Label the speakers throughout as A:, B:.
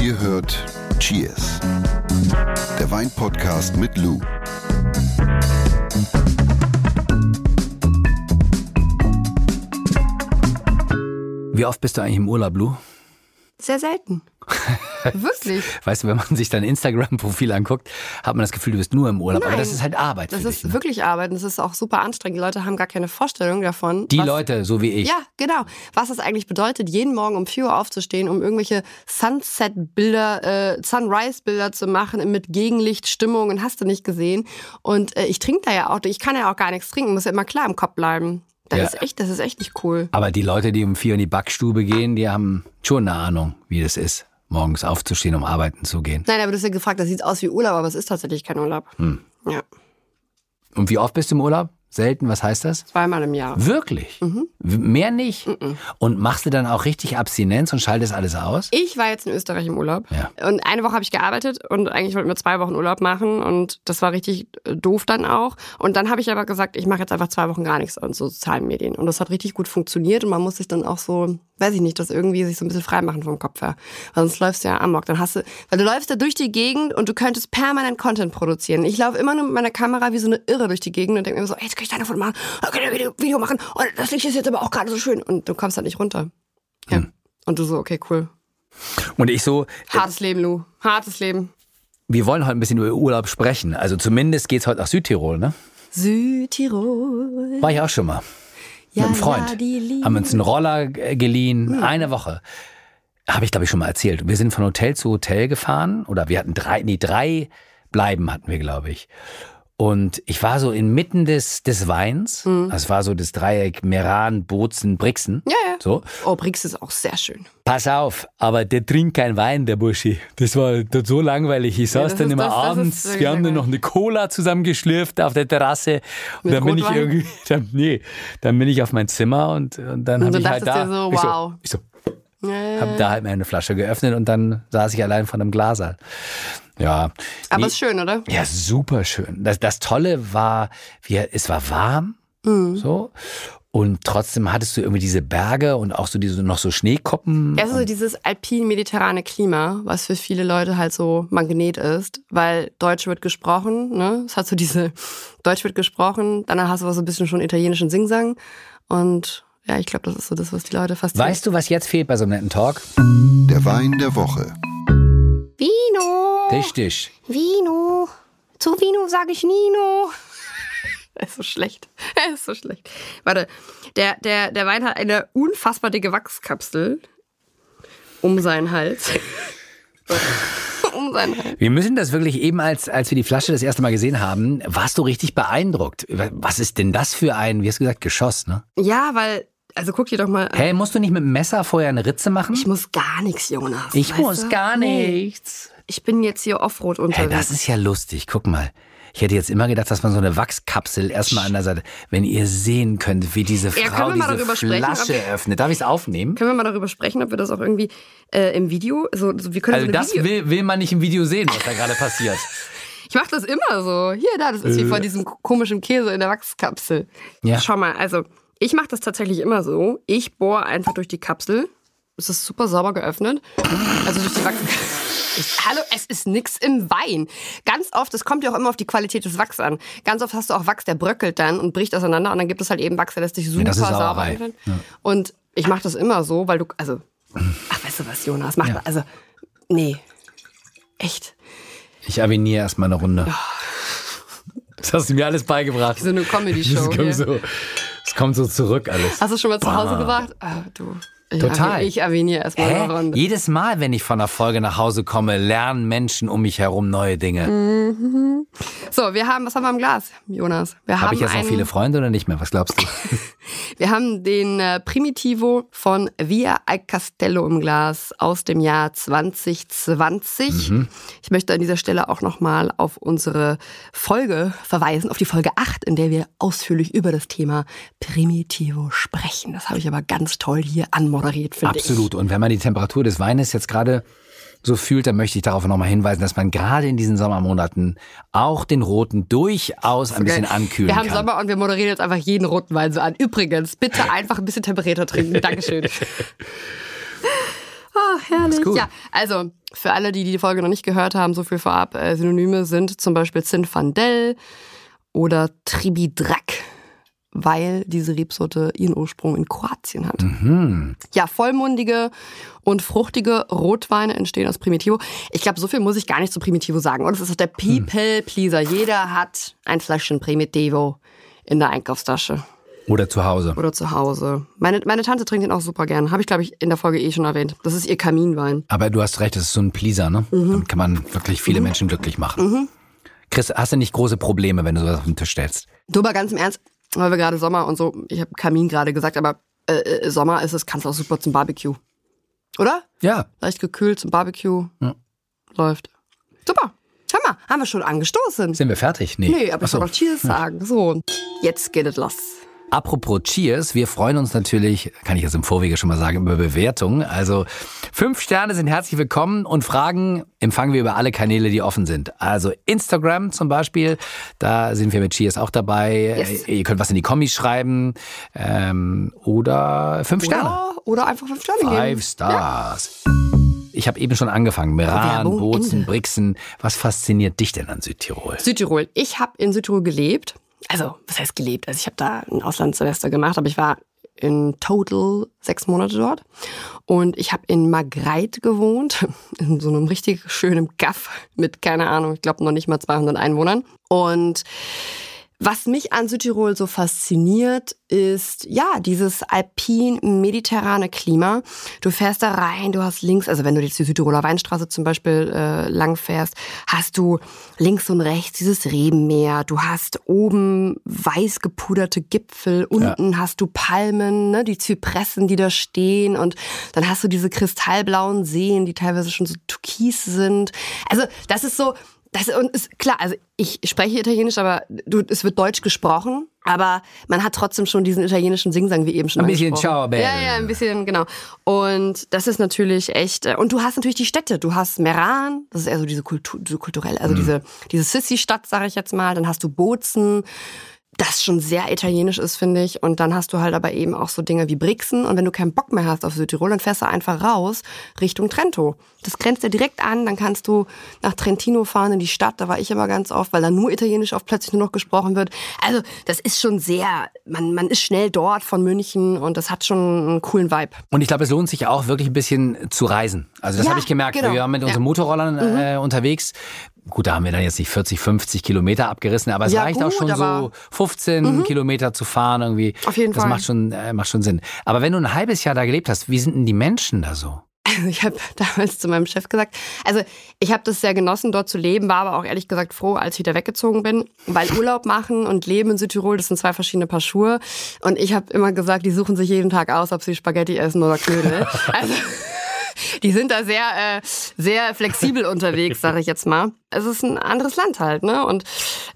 A: Ihr hört Cheers, der Weinpodcast mit Lou.
B: Wie oft bist du eigentlich im Urlaub, Lou?
C: Sehr selten. Wirklich.
B: Weißt du, wenn man sich dein Instagram-Profil anguckt, hat man das Gefühl, du bist nur im Urlaub. Aber das ist halt Arbeit.
C: Das ist
B: dich, ne?
C: wirklich Arbeit und das ist auch super anstrengend. Die Leute haben gar keine Vorstellung davon.
B: Die
C: was,
B: Leute, so wie ich.
C: Ja, genau. Was es eigentlich bedeutet, jeden Morgen um 4 Uhr aufzustehen, um irgendwelche Sunset-Bilder, äh, Sunrise-Bilder zu machen mit Gegenlicht, Stimmung und hast du nicht gesehen. Und äh, ich trinke da ja auch, ich kann ja auch gar nichts trinken, muss ja immer klar im Kopf bleiben. Das
B: Ja.
C: ist echt, das ist echt nicht cool.
B: Aber die Leute, die um vier in die Backstube gehen, die haben schon eine Ahnung, wie das ist, morgens aufzustehen, um arbeiten zu gehen.
C: Nein, aber du hast ja gefragt, das sieht aus wie Urlaub, aber es ist tatsächlich kein Urlaub.
B: Hm.
C: Ja,
B: Und wie oft bist du im Urlaub? Selten, was heißt das?
C: zweimal im Jahr.
B: Wirklich?
C: Mhm.
B: Mehr nicht? Und machst du dann auch richtig Abstinenz und schaltest alles aus?
C: Ich war jetzt in Österreich im Urlaub
B: Ja.
C: und eine Woche habe ich gearbeitet und eigentlich wollten wir zwei Wochen Urlaub machen und das war richtig äh, doof dann auch. Und dann habe ich aber gesagt, ich mache jetzt einfach zwei Wochen gar nichts an so sozialen Medien und das hat richtig gut funktioniert und man muss sich dann auch so, weiß ich nicht, das irgendwie sich so ein bisschen frei machen vom Kopf her. Weil sonst läufst du ja amok, dann hast du, weil du läufst da durch die Gegend und du könntest permanent Content produzieren. Ich laufe immer nur mit meiner Kamera wie so eine Irre durch die Gegend und denke mir so, ey, jetzt kann ich da ein Foto machen, dann kann ich ein Video, Video machen und das Licht ist jetzt aber auch gerade so schön und du kommst halt nicht runter. Ja. Und du so, okay, cool.
B: Und ich so,
C: Hartes Leben, Lou. Hartes Leben.
B: wir wollen heute ein bisschen über Urlaub sprechen. Also zumindest geht's heute nach Südtirol, ne?
C: Südtirol.
B: War ich auch schon mal.
C: Ja,
B: mit einem Freund.
C: ja,
B: haben uns einen Roller geliehen, eine Woche. Habe ich, glaube ich, schon mal erzählt. Wir sind von Hotel zu Hotel gefahren oder wir hatten drei, nee, drei Bleiben hatten wir, glaube ich. Und ich war so inmitten des, des Weins. Das war so das Dreieck Meran, Bozen, Brixen.
C: Ja, ja.
B: So.
C: Oh, Brix ist auch sehr schön.
B: Pass auf, aber der trinkt kein Wein, der Burschi. Das war das so langweilig. Ich saß
C: das
B: dann immer
C: das- das
B: abends,
C: wirklich
B: wir haben dann noch eine Cola zusammengeschlürft auf der Terrasse. Und
C: Mit
B: dann bin ich
C: Rotwein?
B: irgendwie, dann, nee, dann bin ich auf mein Zimmer und, und dann habe ich halt da.
C: so,
B: ich
C: wow.
B: so, ich so
C: Ja, ja,
B: habe da halt meine Flasche geöffnet und dann saß ich allein vor einem Glaser. Ja.
C: Aber
B: Nee,
C: ist schön, oder?
B: ja, super schön. Das, das Tolle war, wir, es war warm,
C: Mhm.
B: so. Und trotzdem hattest du irgendwie diese Berge und auch so diese noch so Schneekoppen.
C: Ist so dieses alpin-mediterrane Klima, was für viele Leute halt so Magnet ist, weil Deutsch wird gesprochen, ne? Es hat so diese, Deutsch wird gesprochen, dann hast du aber so ein bisschen schon italienischen Singsang und ja, ich glaube, das ist so das, was die Leute fasziniert.
B: Weißt du, was jetzt fehlt bei so einem netten Talk?
A: Der Wein der Woche.
C: Vino!
B: Richtig.
C: Vino. Zu Vino sage ich Nino. Er ist so schlecht. Er ist so schlecht. Warte, der, der, der Wein hat eine unfassbar dicke Wachskapsel um seinen Hals. um seinen Hals.
B: Wir müssen das wirklich eben, als, als wir die Flasche das erste Mal gesehen haben, warst du richtig beeindruckt. Was ist denn das für ein, wie hast du gesagt, Geschoss, ne?
C: Ja, weil, also guck dir doch mal an.
B: Hey, musst du nicht mit dem Messer vorher eine Ritze machen?
C: Ich muss gar nichts, Jonas.
B: Ich muss
C: du?
B: gar nichts.
C: Ich bin jetzt hier Offroad
B: Hey,
C: unterwegs.
B: das ist ja lustig. Guck mal. Ich hätte jetzt immer gedacht, dass man so eine Wachskapsel erstmal an der Seite, wenn ihr sehen könnt, wie diese
C: Ja,
B: Frau
C: mal
B: diese
C: sprechen,
B: Flasche
C: ob-
B: öffnet. Darf ich es aufnehmen?
C: Können wir mal darüber sprechen, ob wir das auch irgendwie äh, im Video, so, so wir können
B: Also das
C: Video
B: will, will man nicht im Video sehen, was da gerade passiert.
C: Ich mache das immer so. Hier, da, das ist wie vor diesem komischen Käse in der Wachskapsel.
B: Ja.
C: Schau mal, also ich mache das tatsächlich immer so. Ich bohre einfach durch die Kapsel. Es ist super sauber geöffnet. Also durch die Wachskapsel. Hallo, es ist nix im Wein. Ganz oft, es kommt ja auch immer auf die Qualität des Wachs an. Ganz oft hast du auch Wachs, der bröckelt dann und bricht auseinander und dann gibt es halt eben Wachs, der lässt sich super
B: ist
C: sauber öffnen. Und ich mache das immer so, weil du, also, ach, weißt du was, Jonas, mach mal, also, nee, echt.
B: Ich aviniere erstmal eine Runde. Das hast du mir alles beigebracht.
C: So eine Comedy-Show
B: so, das kommt so zurück alles.
C: Hast du schon mal zu Hause gemacht? Ah, du.
B: Total.
C: Ich aviniere erstmal eine
B: Hä?
C: Runde.
B: Jedes Mal, wenn ich von einer Folge nach Hause komme, lernen Menschen um mich herum neue Dinge.
C: So, wir haben, was haben wir im Glas, Jonas? Wir
B: Habe ich jetzt noch
C: einen-
B: viele Freunde oder nicht mehr? Was glaubst du?
C: Wir haben den äh, Primitivo von Via al Castello im Glas aus dem Jahr 2020.
B: Mhm.
C: Ich möchte an dieser Stelle auch nochmal auf unsere Folge verweisen, auf die Folge 8, in der wir ausführlich über das Thema Primitivo sprechen. Das habe ich aber ganz toll hier anmoderiert, finde ich.
B: Absolut. Und wenn man die Temperatur des Weines jetzt gerade so fühlt, dann möchte ich darauf nochmal hinweisen, dass man gerade in diesen Sommermonaten auch den roten durchaus ein bisschen
C: Geil.
B: ankühlen
C: Wir haben
B: kann.
C: Sommer und wir moderieren jetzt einfach jeden roten Wein so an. Übrigens, bitte einfach ein bisschen temperierter trinken. Dankeschön. Ah, herrlich.
B: gut.
C: Ja, also Für alle, die die Folge noch nicht gehört haben, so viel vorab, äh, Synonyme sind zum Beispiel Zinfandel oder Tribidrak, weil diese Rebsorte ihren Ursprung in Kroatien hat.
B: Mhm.
C: Ja, vollmundige und fruchtige Rotweine entstehen aus Primitivo. Ich glaube, so viel muss ich gar nicht zu Primitivo sagen. Und es ist der People-Pleaser. Jeder hat ein Fläschchen Primitivo in der Einkaufstasche
B: Oder zu Hause.
C: oder zu Hause. Meine, meine Tante trinkt den auch super gern. Habe ich, glaube ich, in der Folge eh schon erwähnt. Das ist ihr Kaminwein.
B: Aber du hast recht, das ist so ein Pleaser, ne?
C: Mhm.
B: Damit kann man wirklich viele Menschen glücklich machen. Chris, hast du nicht große Probleme, wenn du sowas auf den Tisch stellst?
C: Du, aber ganz im Ernst, weil wir gerade Sommer und so, ich habe Kamin gerade gesagt, aber äh, äh, Sommer ist es, kannst auch super zum Barbecue. Oder?
B: Ja.
C: Leicht gekühlt zum Barbecue.
B: Ja.
C: Läuft. Super. Mal, haben wir schon angestoßen?
B: Sind wir fertig? Nee.
C: Nee, aber ich
B: Ach so.
C: soll noch Cheers sagen. So, jetzt geht es los.
B: Apropos Cheers, wir freuen uns natürlich, kann ich jetzt im Vorwege schon mal sagen, über Bewertungen. Also fünf Sterne sind herzlich willkommen und Fragen empfangen wir über alle Kanäle, die offen sind. Also Instagram zum Beispiel, da sind wir mit Cheers auch dabei.
C: Yes.
B: Ihr könnt was in die Kommis schreiben ähm, oder fünf Sterne.
C: Oder, oder einfach fünf Sterne geben.
B: Five Stars. Ich habe eben schon angefangen. Meran, Bozen. Brixen. Was fasziniert dich denn an Südtirol?
C: Südtirol. Ich habe in Südtirol gelebt. Also, was heißt gelebt? Also, ich habe da ein Auslandssemester gemacht, aber ich war in total sechs Monate dort. Und ich habe in Magreit gewohnt, in so einem richtig schönen Gaff mit, keine Ahnung, ich glaube noch nicht mal 200 Einwohnern. Und was mich an Südtirol so fasziniert, ist ja dieses alpin-mediterrane Klima. Du fährst da rein, du hast links, also wenn du jetzt die Südtiroler Weinstraße zum Beispiel äh, lang fährst, hast du links und rechts dieses Rebenmeer. Du hast oben weiß gepuderte Gipfel, unten hast du Palmen, ne, die Zypressen, die da stehen und dann hast du diese kristallblauen Seen, die teilweise schon so türkis sind. Also das ist so, das und ist klar, also ich spreche Italienisch, aber du, es wird Deutsch gesprochen, aber man hat trotzdem schon diesen italienischen Singsang, wie eben schon
B: Ein bisschen. Ciao, Belle.
C: Ja, ja, ein bisschen, genau. Und das ist natürlich echt, äh, und du hast natürlich die Städte. Du hast Meran, das ist eher so diese Kultur, so kulturell, also diese, diese Sissi-Stadt, sage ich jetzt mal. Dann hast du Bozen, das schon sehr italienisch ist, finde ich. Und dann hast du halt aber eben auch so Dinge wie Brixen. Und wenn du keinen Bock mehr hast auf Südtirol, dann fährst du einfach raus Richtung Trento. Das grenzt dir direkt an. Dann kannst du nach Trentino fahren in die Stadt. Da war ich immer ganz oft, weil da nur Italienisch oft plötzlich nur noch gesprochen wird. Also das ist schon sehr, man, man ist schnell dort von München und das hat schon einen coolen Vibe.
B: Und ich glaube, es lohnt sich auch wirklich ein bisschen zu reisen. Also das
C: Ja,
B: habe ich gemerkt.
C: genau.
B: Wir waren mit
C: Ja. Mhm.
B: unseren Motorrollern äh, unterwegs. Gut, da haben wir dann jetzt nicht 40, 50 Kilometer abgerissen, aber es
C: Ja,
B: reicht auch
C: gut,
B: schon so
C: aber- Mhm.
B: 15 Kilometer zu fahren irgendwie.
C: Auf jeden
B: das
C: Fall.
B: macht schon, äh, macht schon Sinn. Aber wenn du ein halbes Jahr da gelebt hast, wie sind denn die Menschen da so?
C: Also ich habe damals zu meinem Chef gesagt, also ich habe das sehr genossen, dort zu leben, war aber auch ehrlich gesagt froh, als ich wieder weggezogen bin, weil Urlaub machen und leben in Südtirol, das sind zwei verschiedene Paar Schuhe. Und ich habe immer gesagt, die suchen sich jeden Tag aus, ob sie Spaghetti essen oder Knödel. Also die sind da sehr, äh, sehr flexibel unterwegs, sage ich jetzt mal. Es ist ein anderes Land halt, ne? Und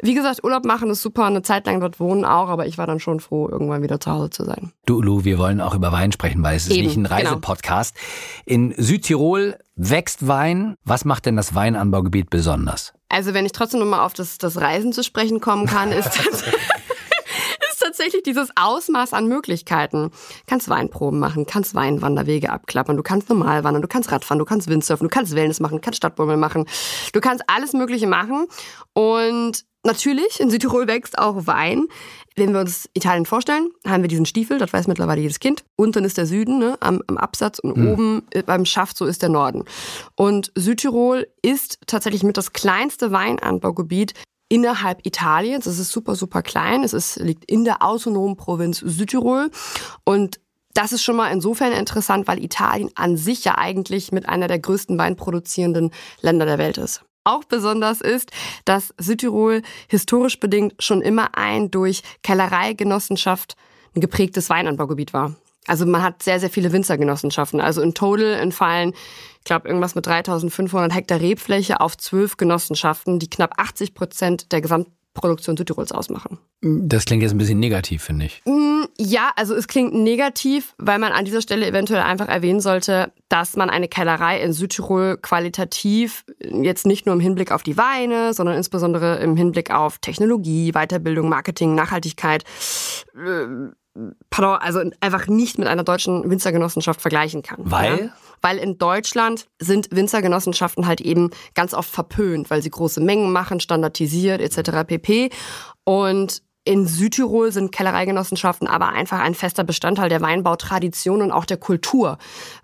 C: wie gesagt, Urlaub machen ist super, eine Zeit lang dort wohnen auch, aber ich war dann schon froh, irgendwann wieder zu Hause zu sein.
B: Du, Lu, wir wollen auch über Wein sprechen, weil es ist
C: Eben,
B: nicht ein
C: genau.
B: Reisepodcast. In Südtirol wächst Wein. Was macht denn das Weinanbaugebiet besonders?
C: Also wenn ich trotzdem nochmal auf das, das Reisen zu sprechen kommen kann, ist, ist tatsächlich dieses Ausmaß an Möglichkeiten. Kannst Weinproben machen, kannst Weinwanderwege abklappern, du kannst normal wandern, du kannst Radfahren, du kannst Windsurfen, du kannst Wellness machen, du kannst Stadtbummel machen, du kannst alles Mögliche machen. Und natürlich, in Südtirol wächst auch Wein. Wenn wir uns Italien vorstellen, haben wir diesen Stiefel, das weiß mittlerweile jedes Kind. Unten ist der Süden ne, am, am Absatz und oben äh, beim Schaft, so ist der Norden. Und Südtirol ist tatsächlich mit das kleinste Weinanbaugebiet innerhalb Italiens. Es ist super, super klein. Es ist, liegt in der autonomen Provinz Südtirol. Und das ist schon mal insofern interessant, weil Italien an sich ja eigentlich mit einer der größten weinproduzierenden Länder der Welt ist. Auch besonders ist, dass Südtirol historisch bedingt schon immer ein durch Kellereigenossenschaft geprägtes Weinanbaugebiet war. Also man hat sehr, sehr viele Winzergenossenschaften. Also in total entfallen, ich glaube, irgendwas mit 3500 Hektar Rebfläche auf zwölf Genossenschaften, die knapp 80 Prozent der Gesamtproduktion Südtirols ausmachen.
B: Das klingt jetzt ein bisschen negativ, finde ich.
C: Ja, also es klingt negativ, weil man an dieser Stelle eventuell einfach erwähnen sollte, dass man eine Kellerei in Südtirol qualitativ jetzt nicht nur im Hinblick auf die Weine, sondern insbesondere im Hinblick auf Technologie, Weiterbildung, Marketing, Nachhaltigkeit, äh, pardon, also einfach nicht mit einer deutschen Winzergenossenschaft vergleichen kann.
B: Weil?
C: Ja? weil in Deutschland sind Winzergenossenschaften halt eben ganz oft verpönt, weil sie große Mengen machen, standardisiert etc. pp. Und in Südtirol sind Kellereigenossenschaften aber einfach ein fester Bestandteil der Weinbautradition und auch der Kultur.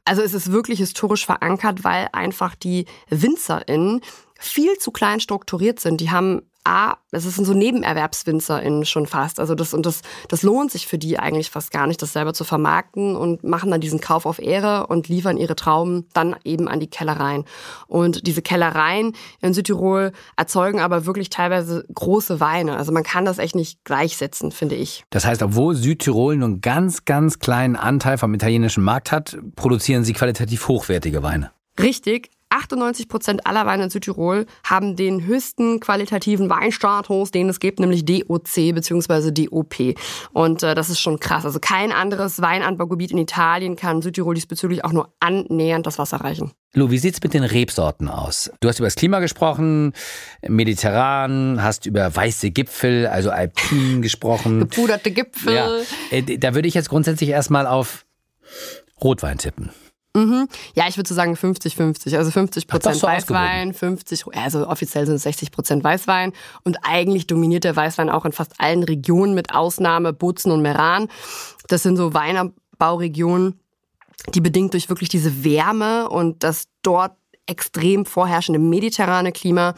C: Also es ist wirklich historisch verankert, weil einfach die WinzerInnen viel zu klein strukturiert sind. Die haben A, das sind so NebenerwerbswinzerInnen schon fast. Also das, und das, das lohnt sich für die eigentlich fast gar nicht, das selber zu vermarkten und machen dann diesen Kauf auf Ehre und liefern ihre Trauben dann eben an die Kellereien. Und diese Kellereien in Südtirol erzeugen aber wirklich teilweise große Weine. Also man kann das echt nicht gleichsetzen, finde ich.
B: Das heißt, obwohl Südtirol nur einen ganz, ganz kleinen Anteil vom italienischen Markt hat, produzieren sie qualitativ hochwertige Weine.
C: Richtig, 98 Prozent aller Weine in Südtirol haben den höchsten qualitativen Weinstatus, den es gibt, nämlich DOC bzw. DOP. Und äh, das ist schon krass. Also kein anderes Weinanbaugebiet in Italien kann Südtirol diesbezüglich auch nur annähernd das Wasser reichen.
B: Lu, wie sieht's mit den Rebsorten aus? Du hast über das Klima gesprochen, mediterran, hast über weiße Gipfel, also alpin gesprochen.
C: Gepuderte Gipfel.
B: Ja, äh, da würde ich jetzt grundsätzlich erstmal auf Rotwein tippen.
C: Mhm. Ja, ich würde so sagen 50-50. Also 50 Prozent so Weißwein, 50, also offiziell sind es 60 Prozent Weißwein. Und eigentlich dominiert der Weißwein auch in fast allen Regionen mit Ausnahme Bozen und Meran. Das sind so Weinbauregionen, die bedingt durch wirklich diese Wärme und das dort extrem vorherrschende mediterrane Klima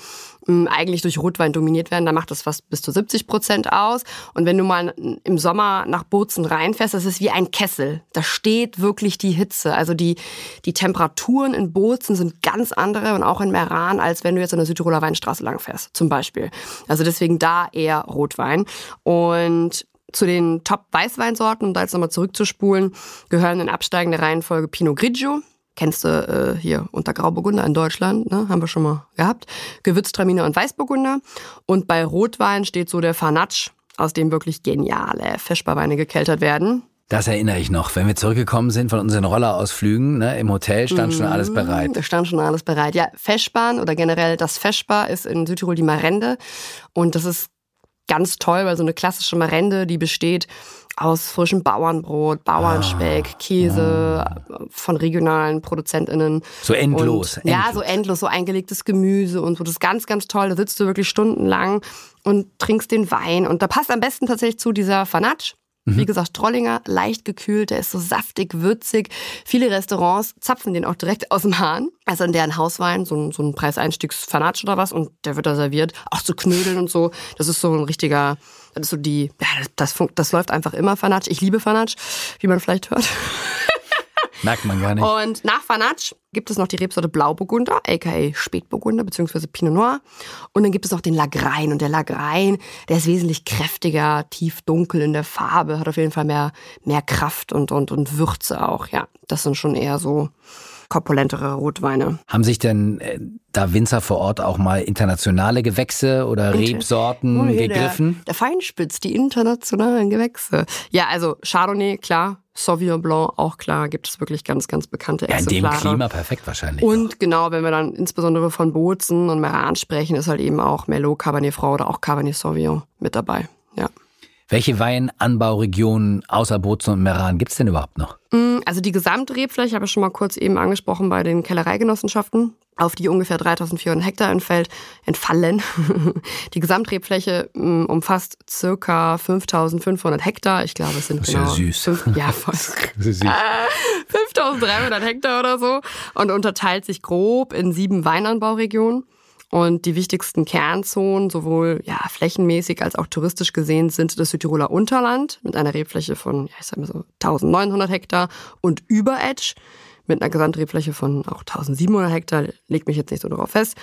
C: ähm, eigentlich durch Rotwein dominiert werden. Da macht das fast bis zu 70 Prozent aus. Und wenn du mal im Sommer nach Bozen reinfährst, das ist wie ein Kessel. Da steht wirklich die Hitze. Also die, die Temperaturen in Bozen sind ganz andere und auch in Meran, als wenn du jetzt an der Südtiroler Weinstraße langfährst, zum Beispiel. Also deswegen da eher Rotwein. Und zu den Top-Weißweinsorten, um da jetzt nochmal zurückzuspulen, gehören in absteigender Reihenfolge Pinot Grigio, Kennst du äh, hier unter Grauburgunder in Deutschland, ne? haben wir schon mal gehabt. Gewürztraminer und Weißburgunder. Und bei Rotwein steht so der Fanatsch, aus dem wirklich geniale Feschbarweine gekeltert werden.
B: Das erinnere ich noch, wenn wir zurückgekommen sind von unseren Rollerausflügen, ne, im Hotel stand schon alles mhm, bereit.
C: Da stand schon alles bereit. Ja, Feschbahn oder generell das Feschbar ist in Südtirol die Marende. Und das ist ganz toll, weil so eine klassische Marende, die besteht aus frischem Bauernbrot, Bauernspeck, ah, Käse ah. von regionalen ProduzentInnen.
B: So endlos,
C: und, endlos. Ja, so endlos, so eingelegtes Gemüse und so. Das ist ganz, ganz toll. Da sitzt du wirklich stundenlang und trinkst den Wein. Und da passt am besten tatsächlich zu dieser Fanatsch. Mhm. Wie gesagt, Trollinger, leicht gekühlt, der ist so saftig, würzig. Viele Restaurants zapfen den auch direkt aus dem Hahn. Also in deren Hauswein, so ein, so ein Preiseinstiegsfanatsch oder was. Und der wird da serviert. Auch zu Knödeln und so. Das ist so ein richtiger, das ist so die, ja, das, das, das läuft einfach immer Fanatsch. Ich liebe Fanatsch, wie man vielleicht hört.
B: Merkt man gar nicht.
C: Und nach Fanatsch gibt es noch die Rebsorte Blauburgunder, aka Spätburgunder bzw. Pinot Noir. Und dann gibt es noch den Lagrein. Und der Lagrein, der ist wesentlich kräftiger, tief dunkel in der Farbe, hat auf jeden Fall mehr, mehr Kraft und, und, und Würze auch. Ja, das sind schon eher so korpulentere Rotweine.
B: Haben sich denn äh, da Winzer vor Ort auch mal internationale Gewächse oder Rebsorten oh, gegriffen?
C: Der, der Feinspitz, die internationalen Gewächse. Ja, also Chardonnay, klar. Sauvignon Blanc, auch klar, gibt es wirklich ganz, ganz bekannte
B: ja,
C: Exemplare.
B: in dem Klima perfekt wahrscheinlich.
C: Und auch. genau, wenn wir dann insbesondere von Bozen und Meran sprechen, ist halt eben auch Merlot, Cabernet Franc oder auch Cabernet Sauvignon mit dabei.
B: Welche Weinanbauregionen außer Bozen und Meran gibt es denn überhaupt noch?
C: Mm, also die Gesamtrebfläche habe ich schon mal kurz eben angesprochen bei den Kellereigenossenschaften, auf die ungefähr 3400 Hektar entfällt, entfallen. Die Gesamtrebfläche mm, umfasst circa 5500 Hektar. Ich glaube, es sind
B: das ist
C: genau
B: ja süß.
C: Fünf, ja, voll. 5300 Hektar oder so und unterteilt sich grob in sieben Weinanbauregionen. Und die wichtigsten Kernzonen, sowohl ja, flächenmäßig als auch touristisch gesehen, sind das Südtiroler Unterland mit einer Rebfläche von, ja, ich sag mal so 1900 Hektar und Überedge mit einer Gesamtrebfläche von auch 1700 Hektar, legt mich jetzt nicht so darauf fest.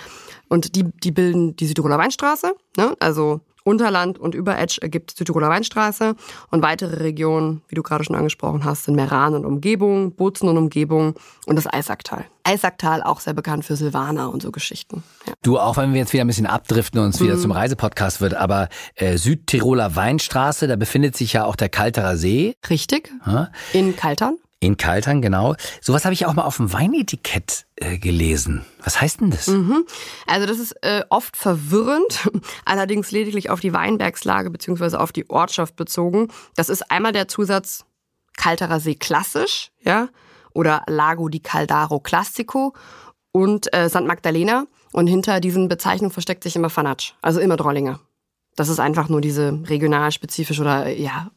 C: Und die, die bilden die Südtiroler Weinstraße, ne? also Unterland und Überedge ergibt Südtiroler Weinstraße und weitere Regionen, wie du gerade schon angesprochen hast, sind Meran und Umgebung, Bozen und Umgebung und das Eisacktal. Eisacktal auch sehr bekannt für Silvaner und so Geschichten.
B: Ja. Du, auch wenn wir jetzt wieder ein bisschen abdriften und wieder mhm. zum Reisepodcast wird, aber äh, Südtiroler Weinstraße, da befindet sich ja auch der Kalterer See.
C: Richtig. Ja. In Kaltern.
B: In Kaltern, genau. Sowas habe ich auch mal auf dem Weinetikett äh, gelesen. Was heißt denn das?
C: Mhm. Also das ist äh, oft verwirrend, allerdings lediglich auf die Weinbergslage bzw. auf die Ortschaft bezogen. Das ist einmal der Zusatz Kalterer See klassisch, ja, oder Lago di Caldaro Classico und äh, St. Magdalena. Und hinter diesen Bezeichnungen versteckt sich immer Fanatsch, also immer Drollinger. Das ist einfach nur diese regional spezifisch oder ja,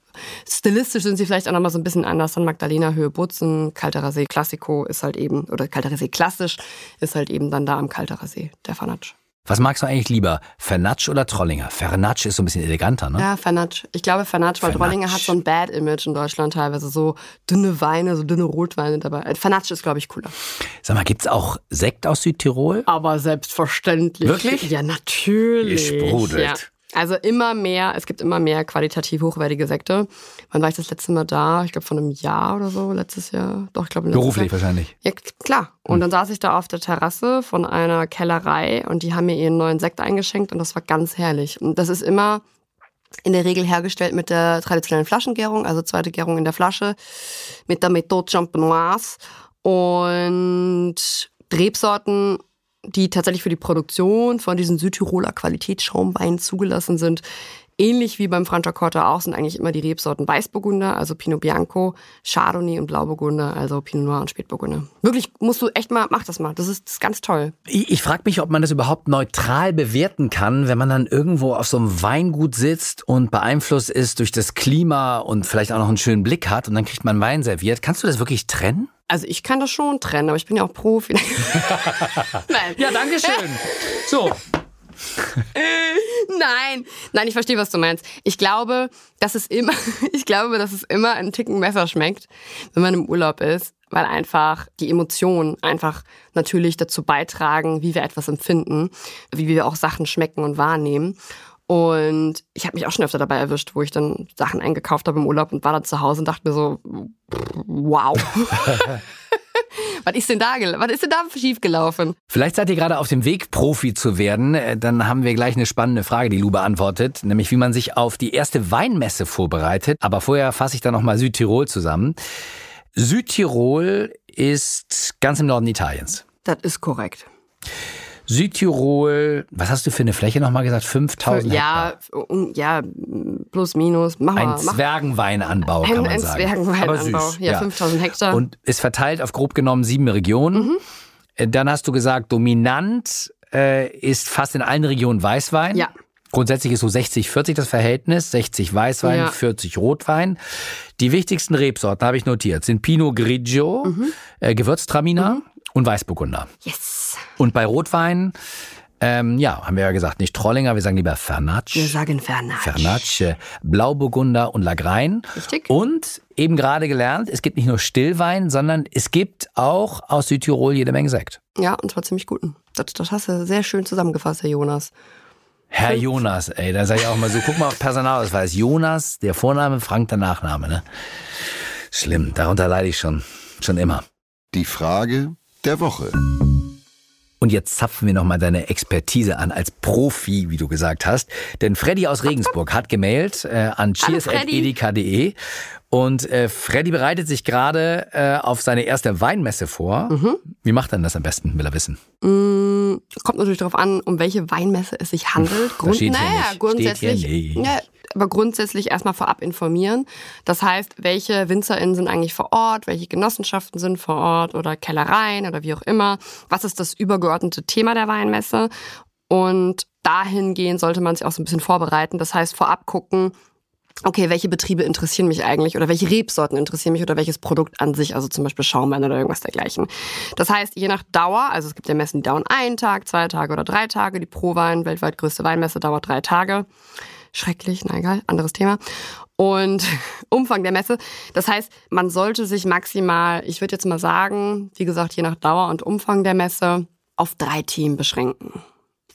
C: stilistisch sind sie vielleicht auch nochmal so ein bisschen anders. San Magdalena, Höhe Butzen, Kalterer See Classico ist halt eben, oder Kalterer See klassisch ist halt eben dann da am Kalterer See, der Fanatsch.
B: Was magst du eigentlich lieber, Fernatsch oder Trollinger? Fernatsch ist so ein bisschen eleganter, ne?
C: Ja, Fernatsch. Ich glaube Fernatsch, weil
B: Fernatsch.
C: Trollinger hat so ein Bad Image in Deutschland teilweise. So dünne Weine, so dünne Rotweine dabei. Fernatsch ist, glaube ich, cooler.
B: Sag mal, gibt's auch Sekt aus Südtirol?
C: Aber selbstverständlich.
B: Wirklich?
C: Ja, natürlich.
B: Ihr sprudelt.
C: Ja. Also immer mehr, es gibt immer mehr qualitativ hochwertige Sekte. Wann war ich das letzte Mal da? Ich glaube vor einem Jahr oder so, letztes Jahr. Doch, ich glaube
B: Beruflich wahrscheinlich.
C: Ja, klar. Und dann saß ich da auf der Terrasse von einer Kellerei und die haben mir ihren neuen Sekt eingeschenkt und das war ganz herrlich. Und das ist immer in der Regel hergestellt mit der traditionellen Flaschengärung, also zweite Gärung in der Flasche, mit der Méthode Champenoise und Rebsorten, die tatsächlich für die Produktion von diesen Südtiroler Qualitätsschaumweinen zugelassen sind. Ähnlich wie beim Franciacorta auch sind eigentlich immer die Rebsorten Weißburgunder, also Pinot Bianco, Chardonnay und Blauburgunder, also Pinot Noir und Spätburgunder. Wirklich, musst du echt mal, mach das mal. Das ist, das ist ganz toll.
B: Ich, ich frage mich, ob man das überhaupt neutral bewerten kann, wenn man dann irgendwo auf so einem Weingut sitzt und beeinflusst ist durch das Klima und vielleicht auch noch einen schönen Blick hat und dann kriegt man Wein serviert. Kannst du das wirklich trennen?
C: Also ich kann das schon trennen, aber ich bin ja auch Profi. Nein.
B: Ja, danke schön. So.
C: Nein, nein, ich verstehe, was du meinst. Ich glaube, dass es immer, ich glaube, dass es immer ein Ticken besser schmeckt, wenn man im Urlaub ist, weil einfach die Emotionen einfach natürlich dazu beitragen, wie wir etwas empfinden, wie wir auch Sachen schmecken und wahrnehmen. Und ich habe mich auch schon öfter dabei erwischt, wo ich dann Sachen eingekauft habe im Urlaub und war dann zu Hause und dachte mir so, wow. was ist denn da, was ist denn da schiefgelaufen?
B: Vielleicht seid ihr gerade auf dem Weg, Profi zu werden. Äh, Dann haben wir gleich eine spannende Frage, die Lu beantwortet, nämlich wie man sich auf die erste Weinmesse vorbereitet. Aber vorher fasse ich da nochmal Südtirol zusammen. Südtirol ist ganz im Norden Italiens.
C: Das ist korrekt.
B: Südtirol, was hast du für eine Fläche nochmal gesagt? 5000 Hektar.
C: Ja, um, ja, plus, minus. Mach
B: Ein
C: mal.
B: Zwergenweinanbau, kann
C: Ein,
B: man
C: ein
B: sagen.
C: Zwergenweinanbau.
B: Aber süß,
C: Ja, 5000 Hektar.
B: Und ist verteilt auf grob genommen sieben Regionen. Äh, Dann hast du gesagt, dominant äh, ist fast in allen Regionen Weißwein.
C: Ja.
B: Grundsätzlich ist so 60-40 das Verhältnis, 60 Weißwein,
C: Ja.
B: 40 Rotwein. Die wichtigsten Rebsorten habe ich notiert, sind Pinot Grigio,
C: Mhm.
B: äh, Gewürztraminer und Weißburgunder.
C: yes.
B: Und bei Rotwein, ähm, ja, haben wir ja gesagt, nicht Trollinger, wir sagen lieber Fernatsch.
C: Wir sagen Fernatsch.
B: Fernatsch, äh, Blauburgunder und Lagrein.
C: Richtig.
B: Und eben gerade gelernt, es gibt nicht nur Stillwein, sondern es gibt auch aus Südtirol jede Menge Sekt.
C: Ja, und zwar ziemlich guten. Das, das hast du sehr schön zusammengefasst, Herr Jonas.
B: Herr Jonas, ey, da sag ich auch mal so, guck mal auf Personalausweis. Jonas, der Vorname, Frank der Nachname, ne? Schlimm, darunter leide ich schon, schon immer.
A: Die Frage der Woche.
B: Und jetzt zapfen wir nochmal deine Expertise an als Profi, wie du gesagt hast. Denn Freddy aus Regensburg hat gemailt äh, an cheers.edeka.de und äh, Freddy bereitet sich gerade äh, auf seine erste Weinmesse vor.
C: Mhm.
B: Wie macht er denn das am besten, will er wissen?
C: Mm, kommt natürlich darauf an, um welche Weinmesse es sich handelt.
B: Hier
C: naja, grundsätzlich. Ja, aber grundsätzlich erstmal vorab informieren. Das heißt, welche WinzerInnen sind eigentlich vor Ort, welche Genossenschaften sind vor Ort oder Kellereien oder wie auch immer. Was ist das übergeordnete Thema der Weinmesse? Und dahingehend sollte man sich auch so ein bisschen vorbereiten. Das heißt, vorab gucken, okay, welche Betriebe interessieren mich eigentlich oder welche Rebsorten interessieren mich oder welches Produkt an sich, also zum Beispiel Schaumwein oder irgendwas dergleichen. Das heißt, je nach Dauer, also es gibt ja Messen, die dauern einen Tag, zwei Tage oder drei Tage. Die Prowein, weltweit größte Weinmesse, dauert drei Tage. Schrecklich, na egal, anderes Thema. Und Umfang der Messe. Das heißt, man sollte sich maximal, ich würde jetzt mal sagen, wie gesagt, je nach Dauer und Umfang der Messe, auf drei Themen beschränken.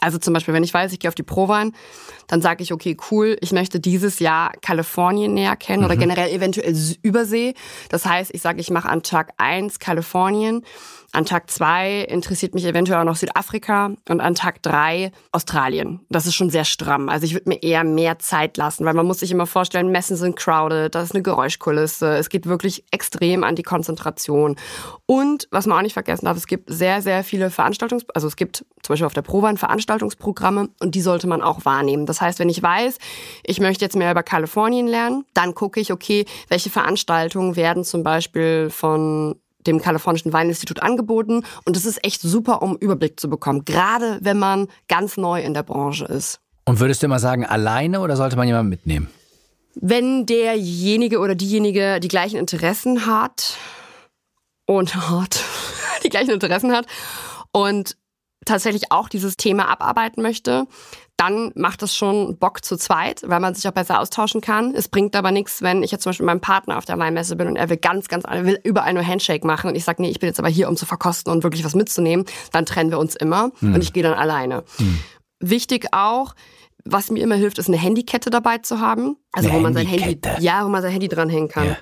C: Also zum Beispiel, wenn ich weiß, ich gehe auf die Prowein, dann sage ich, okay, cool, ich möchte dieses Jahr Kalifornien näher kennen oder generell eventuell Übersee. Das heißt, ich sage, ich mache an Tag eins Kalifornien, an Tag zwei interessiert mich eventuell auch noch Südafrika und an Tag drei Australien. Das ist schon sehr stramm. Also ich würde mir eher mehr Zeit lassen, weil man muss sich immer vorstellen, Messen sind crowded, das ist eine Geräuschkulisse, es geht wirklich extrem an die Konzentration. Und was man auch nicht vergessen darf, es gibt sehr, sehr viele Veranstaltungs-, also es gibt zum Beispiel auf der Prowein Veranstaltungsprogramme und die sollte man auch wahrnehmen. Das heißt, wenn ich weiß, ich möchte jetzt mehr über Kalifornien lernen, dann gucke ich, okay, welche Veranstaltungen werden zum Beispiel von dem Kalifornischen Weininstitut angeboten und das ist echt super, um Überblick zu bekommen, gerade wenn man ganz neu in der Branche ist.
B: Und würdest du immer sagen, alleine oder sollte man jemanden mitnehmen?
C: Wenn derjenige oder diejenige die gleichen Interessen hat und hat, die gleichen Interessen hat und tatsächlich auch dieses Thema abarbeiten möchte, dann macht es schon Bock zu zweit, weil man sich auch besser austauschen kann. Es bringt aber nichts, wenn ich jetzt zum Beispiel mit meinem Partner auf der Weinmesse bin und er will ganz, ganz, er will überall nur Handshake machen und ich sage, nee, ich bin jetzt aber hier, um zu verkosten und wirklich was mitzunehmen, dann trennen wir uns immer hm. und ich gehe dann alleine. Hm. Wichtig auch, was mir immer hilft, ist eine Handykette dabei zu haben. Also
B: eine
C: wo man sein
B: Handy,
C: ja, wo man sein Handy dranhängen kann. Ja.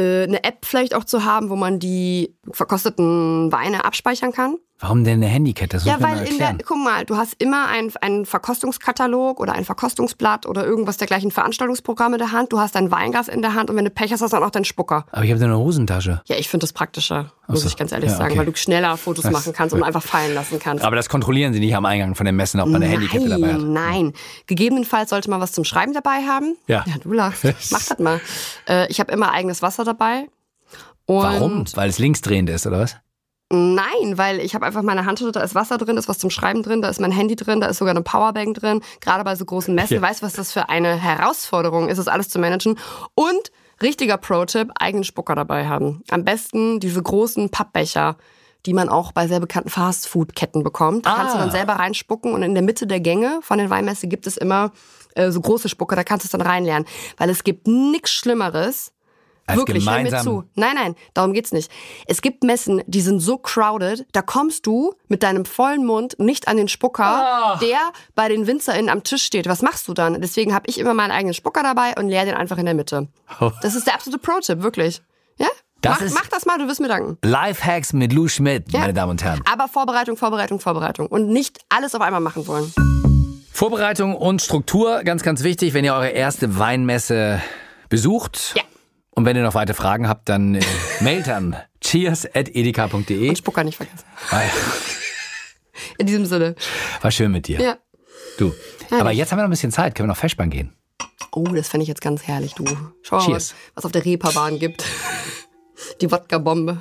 C: Äh, eine App vielleicht auch zu haben, wo man die verkosteten Weine abspeichern kann.
B: Warum denn eine Handykette? Das
C: ja, weil in der, guck mal, du hast immer einen, einen Verkostungskatalog oder ein Verkostungsblatt oder irgendwas dergleichen Veranstaltungsprogramm in der Hand. Du hast dein Weinglas in der Hand und wenn du Pech hast, hast du dann auch deinen Spucker.
B: Aber ich habe eine Hosentasche.
C: Ja, ich finde das praktischer, muss so. ich ganz ehrlich ja, okay. sagen, weil du schneller Fotos das, machen kannst und einfach fallen lassen kannst.
B: Aber das kontrollieren sie nicht am Eingang von den Messen, ob man eine nein, Handykette dabei hat.
C: Nein, gegebenenfalls sollte man was zum Schreiben dabei haben.
B: Ja.
C: Ja, du lachst. Mach das mal. Äh, ich habe immer eigenes Wasser dabei.
B: Und Warum? Weil es linksdrehend ist, oder was?
C: Nein, weil ich habe einfach meine Handtasche, da ist Wasser drin, da ist was zum Schreiben drin, da ist mein Handy drin, da ist sogar eine Powerbank drin. Gerade bei so großen Messen, ja. weißt du, was das für eine Herausforderung ist, das alles zu managen. Und richtiger Pro-Tipp, eigenen Spucker dabei haben. Am besten diese großen Pappbecher, die man auch bei sehr bekannten Fastfood-Ketten bekommt. Da ah. kannst du dann ah. selber reinspucken und in der Mitte der Gänge von den Weinmesse gibt es immer äh, so große Spucke, da kannst du es dann reinlernen. Weil es gibt nichts Schlimmeres,
B: als
C: Wirklich,
B: hör
C: mir zu. Nein, nein, darum geht's nicht. Es gibt Messen, die sind so crowded, da kommst du mit deinem vollen Mund nicht an den Spucker, oh. der bei den WinzerInnen am Tisch steht. Was machst du dann? Deswegen habe ich immer meinen eigenen Spucker dabei und leer den einfach in der Mitte. Oh. Das ist der absolute Pro-Tipp, wirklich. Ja?
B: Das
C: mach, mach, das mal, du wirst mir danken.
B: Lifehacks mit Lou Schmidt, ja. meine Damen und Herren.
C: Aber Vorbereitung, Vorbereitung, Vorbereitung. Und nicht alles auf einmal machen wollen.
B: Vorbereitung und Struktur, ganz, ganz wichtig, wenn ihr eure erste Weinmesse besucht.
C: Ja
B: und wenn ihr noch weitere Fragen habt, dann äh, mailt an cheers.edeka.de.
C: Und Spucker nicht vergessen. Ah, In diesem Sinne.
B: War schön mit dir.
C: Ja.
B: Du. Herrlich. Aber jetzt haben wir noch ein bisschen Zeit. Können wir noch Festbahn gehen?
C: Oh, das fände ich jetzt ganz herrlich, du. Schau mal, Cheers. was auf der Reeperbahn gibt. Die Wodka-Bombe.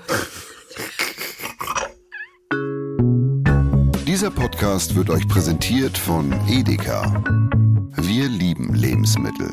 A: Dieser Podcast wird euch präsentiert von Edeka. Wir lieben Lebensmittel.